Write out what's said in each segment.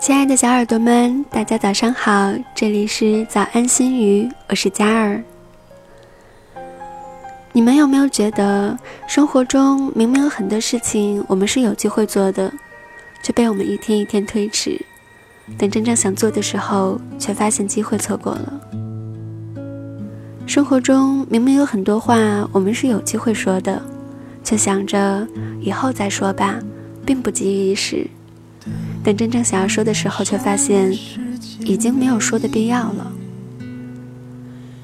亲爱的小耳朵们，大家早上好，这里是早安心语，我是嘉儿。你们有没有觉得，生活中明明有很多事情我们是有机会做的，却被我们一天一天推迟，等真正想做的时候，却发现机会错过了。生活中明明有很多话我们是有机会说的，却想着以后再说吧，并不急于一时。等真正想要说的时候，却发现已经没有说的必要了。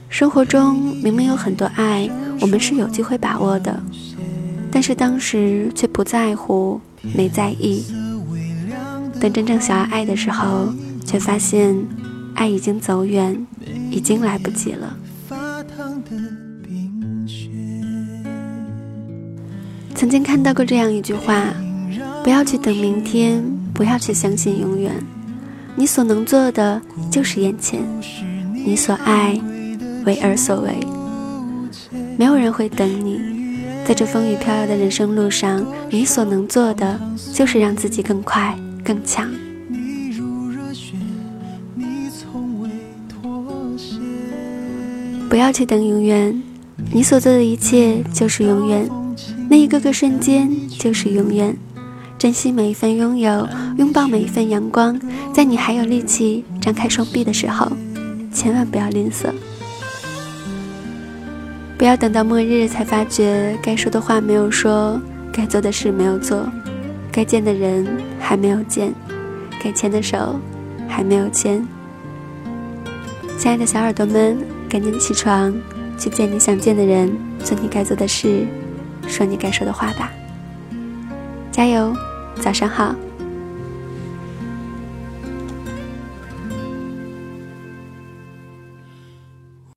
生活中明明有很多爱，我们是有机会把握的，但是当时却不在乎，没在意。等真正想要爱的时候，却发现爱已经走远，已经来不及了。曾经看到过这样一句话：不要去等明天。不要去相信永远，你所能做的就是眼前，你所爱，为而所为。没有人会等你，在这风雨飘摇的人生路上，你所能做的就是让自己更快更强。不要去等永远，你所做的一切就是永远，那一个个瞬间就是永远。珍惜每一份拥有，拥抱每一份阳光。在你还有力气张开双臂的时候，千万不要吝啬。不要等到末日才发觉该说的话没有说，该做的事没有做，该见的人还没有见，该牵的手还没有牵。亲爱的小耳朵们，赶紧起床，去见你想见的人，做你该做的事，说你该说的话吧。加油，早上好。